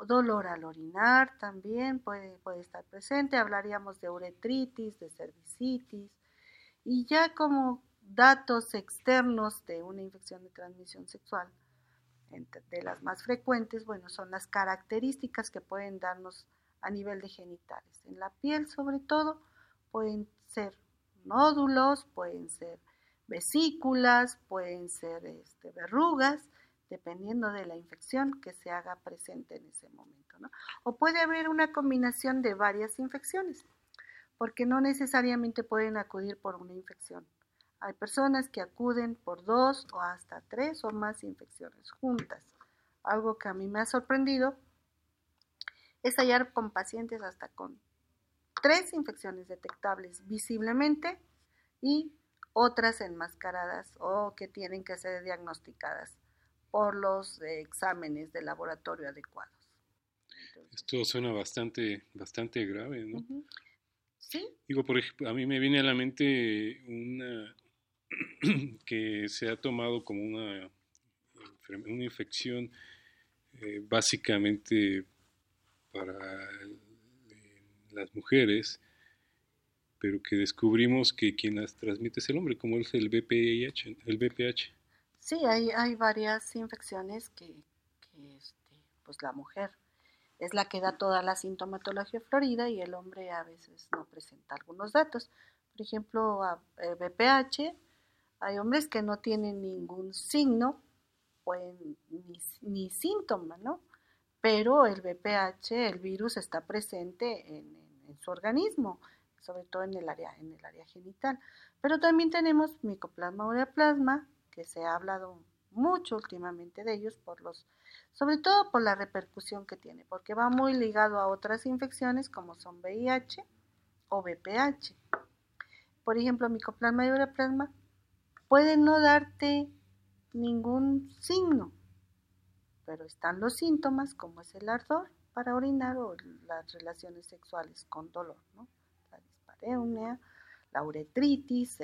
dolor al orinar también puede, puede estar presente, hablaríamos de uretritis, de cervicitis, y ya como datos externos de una infección de transmisión sexual, de las más frecuentes, bueno, son las características que pueden darnos a nivel de genitales. En la piel, sobre todo, pueden ser nódulos, pueden ser vesículas, pueden ser este, verrugas, dependiendo de la infección que se haga presente en ese momento. ¿no? O puede haber una combinación de varias infecciones, porque no necesariamente pueden acudir por una infección. Hay personas que acuden por dos o hasta tres o más infecciones juntas. Algo que a mí me ha sorprendido es hallar con pacientes hasta con tres infecciones detectables visiblemente y otras enmascaradas o que tienen que ser diagnosticadas por los exámenes de laboratorio adecuados. Esto suena bastante, bastante grave, ¿no? Sí. Digo, por ejemplo, a mí me viene a la mente una que se ha tomado como una, una infección eh, básicamente para eh, las mujeres pero que descubrimos que quien las transmite es el hombre, como es el BPH. El BPH. Sí, hay, hay varias infecciones que, este, pues la mujer es la que da toda la sintomatología florida y el hombre a veces no presenta algunos datos. Por ejemplo, el BPH, hay hombres que no tienen ningún signo pueden, ni, ni síntoma, ¿no? Pero el BPH, el virus está presente en, su organismo sobre todo en el área, en el área genital. Pero también tenemos micoplasma ureaplasma, que se ha hablado mucho últimamente de ellos, por los, sobre todo por la repercusión que tiene, porque va muy ligado a otras infecciones como son VIH o VPH. Por ejemplo, micoplasma y ureaplasma puede no darte ningún signo, pero están los síntomas como es el ardor para orinar o las relaciones sexuales con dolor, ¿no? la dispareunia, la uretritis,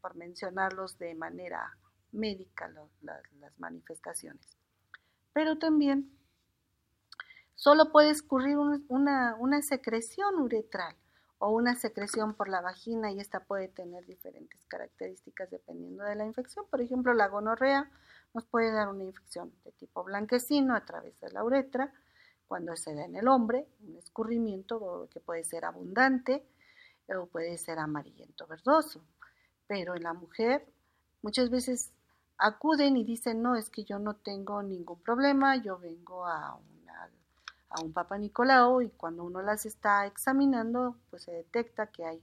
por mencionarlos de manera médica las manifestaciones. Pero también solo puede escurrir una secreción uretral o una secreción por la vagina y esta puede tener diferentes características dependiendo de la infección. Por ejemplo, la gonorrea nos puede dar una infección de tipo blanquecino a través de la uretra, cuando se da en el hombre, un escurrimiento que puede ser abundante o puede ser amarillento verdoso. Pero en la mujer muchas veces acuden y dicen, no, es que yo no tengo ningún problema, yo vengo a, a un Papa Nicolau y cuando uno las está examinando, pues se detecta que hay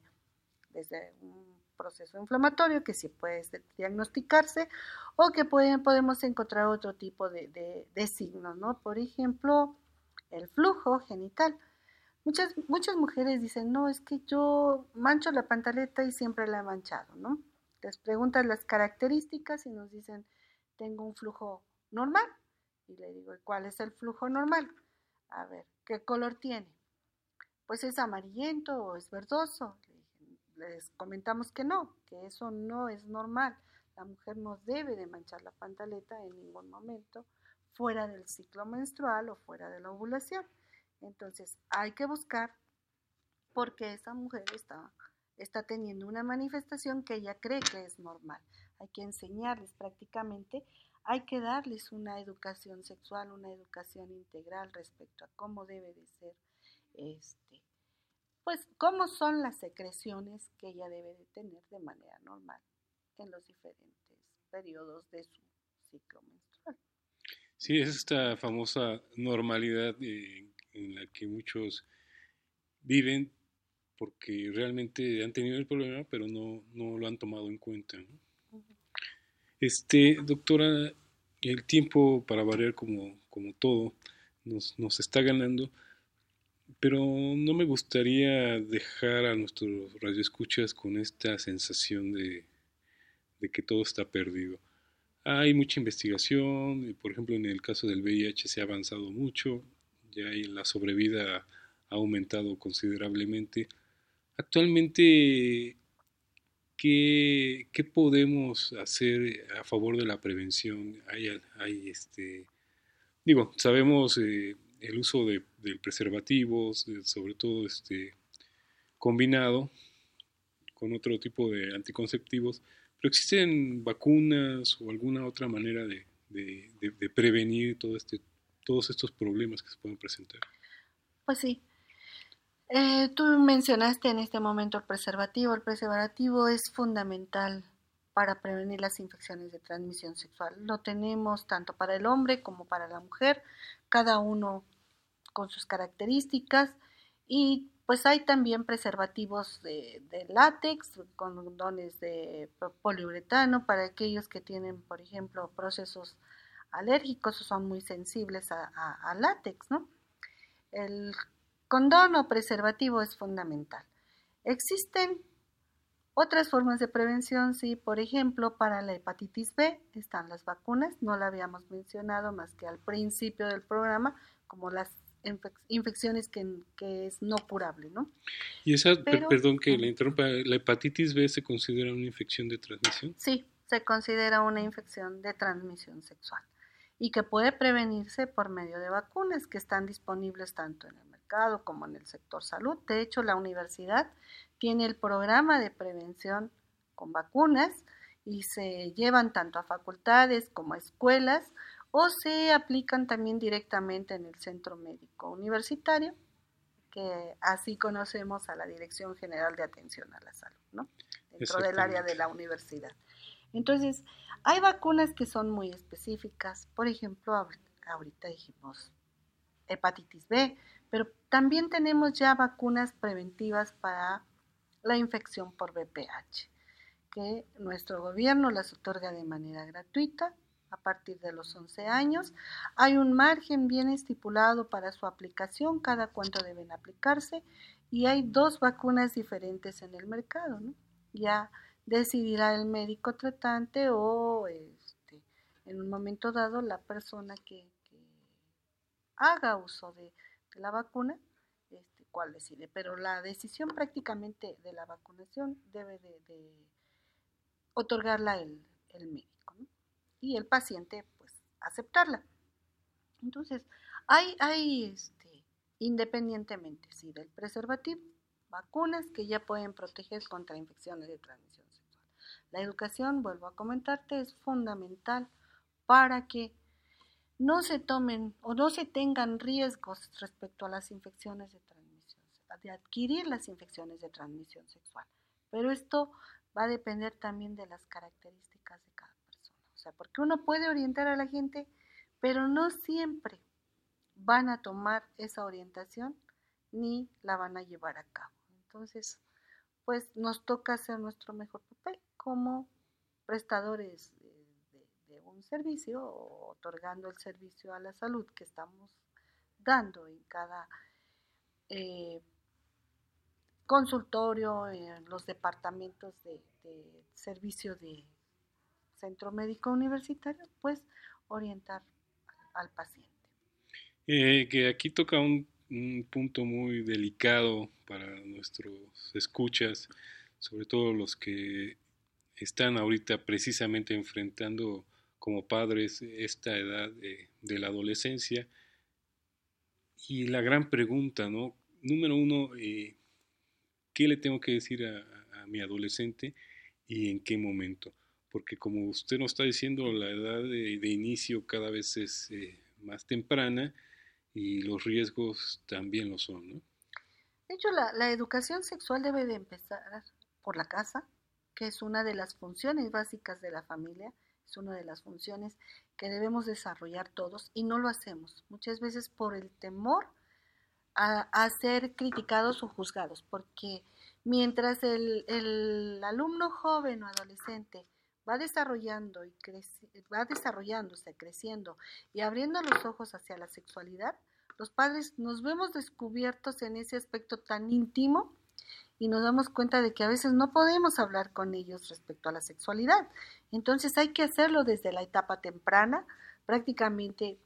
desde un proceso inflamatorio que sí puede diagnosticarse o que pueden, podemos encontrar otro tipo de, de signos, ¿no? Por ejemplo, el flujo genital. Muchas, muchas mujeres dicen, no, es que yo mancho la pantaleta y siempre la he manchado, ¿no? Les preguntan las características y nos dicen, tengo un flujo normal. Y le digo, ¿cuál es el flujo normal? A ver, ¿qué color tiene? Pues es amarillento o es verdoso. Les comentamos que no, que eso no es normal. La mujer no debe de manchar la pantaleta en ningún momento fuera del ciclo menstrual o fuera de la ovulación. Entonces hay que buscar por qué esa mujer está, está teniendo una manifestación que ella cree que es normal. Hay que enseñarles prácticamente, hay que darles una educación sexual, una educación integral respecto a cómo debe de ser, este, pues cómo son las secreciones que ella debe de tener de manera normal en los diferentes periodos de su ciclo menstrual. Sí, es esta famosa normalidad eh, en la que muchos viven porque realmente han tenido el problema, pero no, no lo han tomado en cuenta. Este, doctora, el tiempo para variar como, como todo nos, nos está ganando, pero no me gustaría dejar a nuestros radioescuchas con esta sensación de, de que todo está perdido. Hay mucha investigación, por ejemplo en el caso del VIH se ha avanzado mucho, ya la sobrevida ha aumentado considerablemente. Actualmente, ¿qué, ¿qué, podemos hacer a favor de la prevención? Hay, hay este, digo, sabemos eh, el uso de, preservativos, sobre todo este, combinado con otro tipo de anticonceptivos, pero existen vacunas o alguna otra manera de, de, prevenir todo este, todos estos problemas que se pueden presentar. Pues sí. Eh, tú mencionaste en este momento el preservativo. El preservativo es fundamental para prevenir las infecciones de transmisión sexual. Lo tenemos tanto para el hombre como para la mujer, cada uno con sus características y pues hay también preservativos de, látex, condones de poliuretano para aquellos que tienen, por ejemplo, procesos alérgicos o son muy sensibles a, látex, ¿no? El condón o preservativo es fundamental. Existen otras formas de prevención, sí, por ejemplo, para la hepatitis B están las vacunas, no la habíamos mencionado más que al principio del programa, como las infecciones que, es no curable, ¿no? Y esa, perdón que le interrumpa, ¿la hepatitis B se considera una infección de transmisión? Sí, se considera una infección de transmisión sexual y que puede prevenirse por medio de vacunas que están disponibles tanto en el mercado como en el sector salud. De hecho, la universidad tiene el programa de prevención con vacunas y se llevan tanto a facultades como a escuelas o se aplican también directamente en el centro médico universitario, que así conocemos a la Dirección General de Atención a la Salud, ¿no? dentro del área de la universidad. Entonces, hay vacunas que son muy específicas, por ejemplo, ahorita dijimos hepatitis B, pero también tenemos ya vacunas preventivas para la infección por VPH, que nuestro gobierno las otorga de manera gratuita a partir de los 11 años. Hay un margen bien estipulado para su aplicación, cada cuánto deben aplicarse, y hay dos vacunas diferentes en el mercado. ¿no? Ya decidirá el médico tratante o este, en un momento dado la persona que, haga uso de, la vacuna, cuál decide. Pero la decisión prácticamente de la vacunación debe de, otorgarla el, médico y el paciente pues aceptarla. Entonces, hay, hay este, independientemente sí, del preservativo, vacunas que ya pueden proteger contra infecciones de transmisión sexual. La educación, vuelvo a comentarte, es fundamental para que no se tomen o no se tengan riesgos respecto a las infecciones de transmisión, de adquirir las infecciones de transmisión sexual. Pero esto va a depender también de las características de cada persona. O sea, porque uno puede orientar a la gente, pero no siempre van a tomar esa orientación ni la van a llevar a cabo. Entonces, pues nos toca hacer nuestro mejor papel como prestadores de, un servicio o otorgando el servicio a la salud que estamos dando en cada eh, consultorio, en los departamentos de, servicio de centro médico universitario, pues orientar al paciente. Eh, que aquí toca un un punto muy delicado para nuestros escuchas, sobre todo los que están ahorita precisamente enfrentando como padres esta edad de, la adolescencia. Y la gran pregunta, ¿no? Número uno, eh, ¿qué le tengo que decir a, mi adolescente y en qué momento? Porque como usted nos está diciendo, la edad de, inicio cada vez es eh, más temprana y los riesgos también lo son, ¿no? De hecho, la, educación sexual debe de empezar por la casa, que es una de las funciones básicas de la familia, es una de las funciones que debemos desarrollar todos y no lo hacemos, muchas veces por el temor a, ser criticados o juzgados, porque mientras el, alumno joven o adolescente va desarrollando y va desarrollándose, creciendo y abriendo los ojos hacia la sexualidad, los padres nos vemos descubiertos en ese aspecto tan íntimo y nos damos cuenta de que a veces no podemos hablar con ellos respecto a la sexualidad. Entonces hay que hacerlo desde la etapa temprana, prácticamente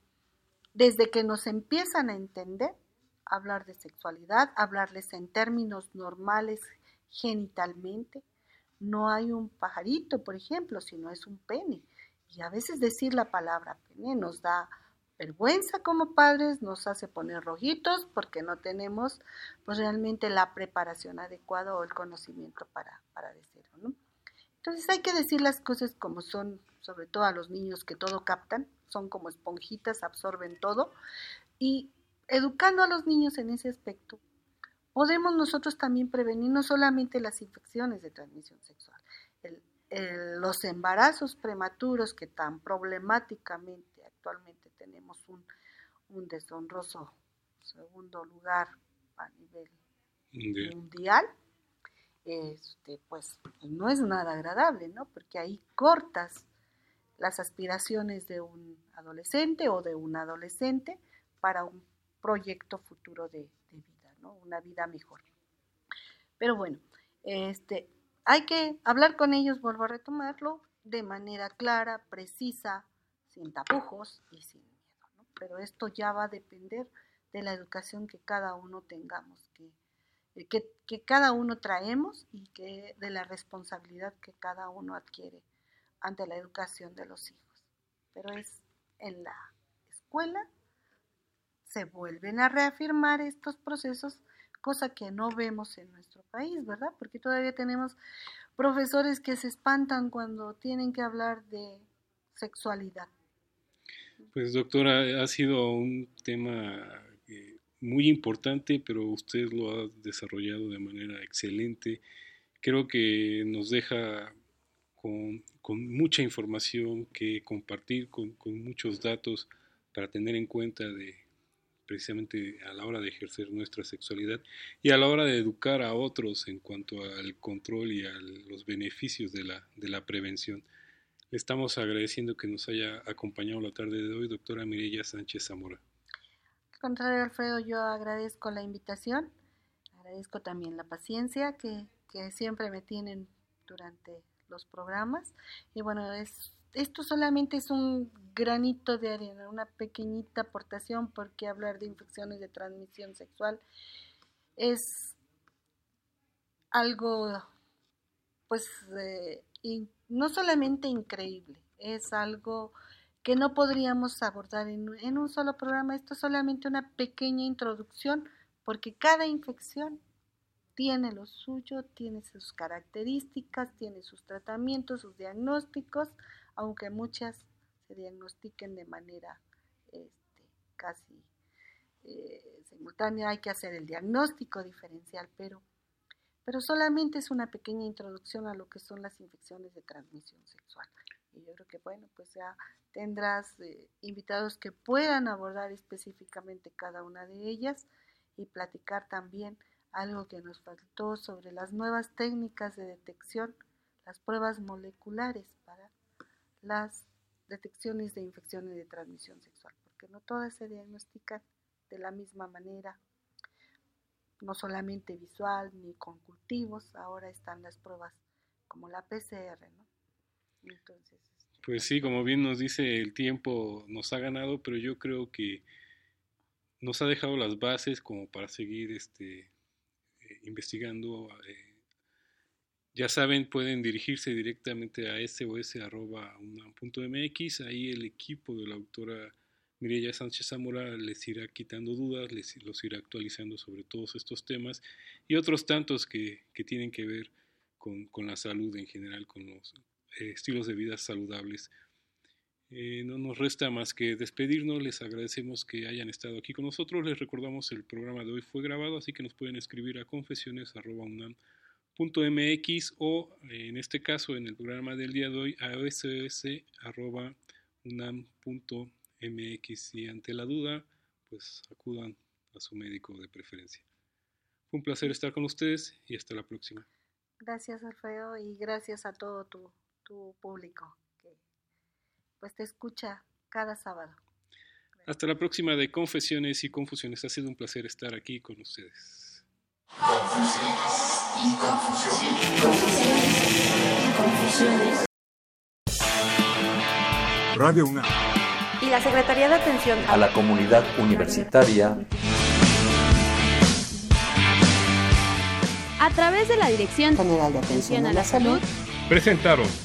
desde que nos empiezan a entender, hablar de sexualidad, hablarles en términos normales genitalmente, no hay un pajarito, por ejemplo, sino es un pene. Y a veces decir la palabra pene nos da vergüenza como padres, nos hace poner rojitos porque no tenemos pues realmente la preparación adecuada o el conocimiento para, para decirlo. ¿no? Entonces hay que decir las cosas como son, sobre todo a los niños que todo captan, son como esponjitas, absorben todo. Y educando a los niños en ese aspecto, podemos nosotros también prevenir no solamente las infecciones de transmisión sexual, los embarazos prematuros que tan problemáticamente actualmente tenemos un, deshonroso segundo lugar a nivel mundial, este, pues no es nada agradable, ¿no? Porque ahí cortas las aspiraciones de un adolescente o de un adolescente para un proyecto futuro de, una vida mejor. Pero bueno, este, hay que hablar con ellos, vuelvo a retomarlo, de manera clara, precisa, sin tapujos y sin miedo. Pero esto ya va a depender de la educación que cada uno tengamos, que, eh, que, que, cada uno traemos y que de la responsabilidad que cada uno adquiere ante la educación de los hijos. Pero es en la escuela se vuelven a reafirmar estos procesos, cosa que no vemos en nuestro país, ¿verdad? Porque todavía tenemos profesores que se espantan cuando tienen que hablar de sexualidad. Pues doctora, ha sido un tema eh, muy importante, pero usted lo ha desarrollado de manera excelente. Creo que nos deja con, mucha información que compartir, con, con muchos datos para tener en cuenta de precisamente a la hora de ejercer nuestra sexualidad y a la hora de educar a otros en cuanto al control y a los beneficios de la, de la prevención. Le estamos agradeciendo que nos haya acompañado la tarde de hoy, doctora Mireya Sánchez Zamora. Al contrario, Alfredo, yo agradezco la invitación, agradezco también la paciencia que, que siempre me tienen durante los programas y bueno, es esto solamente es un granito de arena, una pequeñita aportación, porque hablar de infecciones de transmisión sexual es algo, pues, eh, no solamente increíble, es algo que no podríamos abordar en, en un solo programa. Esto es solamente una pequeña introducción, porque cada infección tiene lo suyo, tiene sus características, tiene sus tratamientos, sus diagnósticos, aunque muchas se diagnostiquen de manera este, casi eh, simultánea, hay que hacer el diagnóstico diferencial, pero, pero solamente es una pequeña introducción a lo que son las infecciones de transmisión sexual. Y yo creo que, bueno, pues ya tendrás eh, invitados que puedan abordar específicamente cada una de ellas y platicar también algo que nos faltó sobre las nuevas técnicas de detección, las pruebas moleculares para las detecciones de infecciones de transmisión sexual, porque no todas se diagnostican de la misma manera, no solamente visual ni con cultivos, ahora están las pruebas como la PCR, ¿no? Este, pues sí, como bien nos dice, el tiempo nos ha ganado, pero yo creo que nos ha dejado las bases como para seguir este, eh, investigando eh, ya saben, pueden dirigirse directamente a sos.unam.mx. Ahí el equipo de la autora Mireya Sánchez Zamora les irá quitando dudas, les los irá actualizando sobre todos estos temas y otros tantos que, tienen que ver con, la salud en general, con los eh, estilos de vida saludables. Eh, no nos resta más que despedirnos, les agradecemos que hayan estado aquí con nosotros, les recordamos el programa de hoy fue grabado, así que nos pueden escribir a confesiones.unam.mx .mx o en este caso en el programa del día de hoy a sos.unam.mx y ante la duda pues acudan a su médico de preferencia. Fue un placer estar con ustedes y hasta la próxima. Gracias Alfredo y gracias a todo tu, público pues te escucha cada sábado. Hasta la próxima de Confesiones y Confusiones. Ha sido un placer estar aquí con ustedes. Confusiones y confusiones. Confusiones y confusiones. Radio UNAM. Y la Secretaría de Atención a la Comunidad Universitaria. A través de la Dirección General de Atención a la Salud. Presentaron.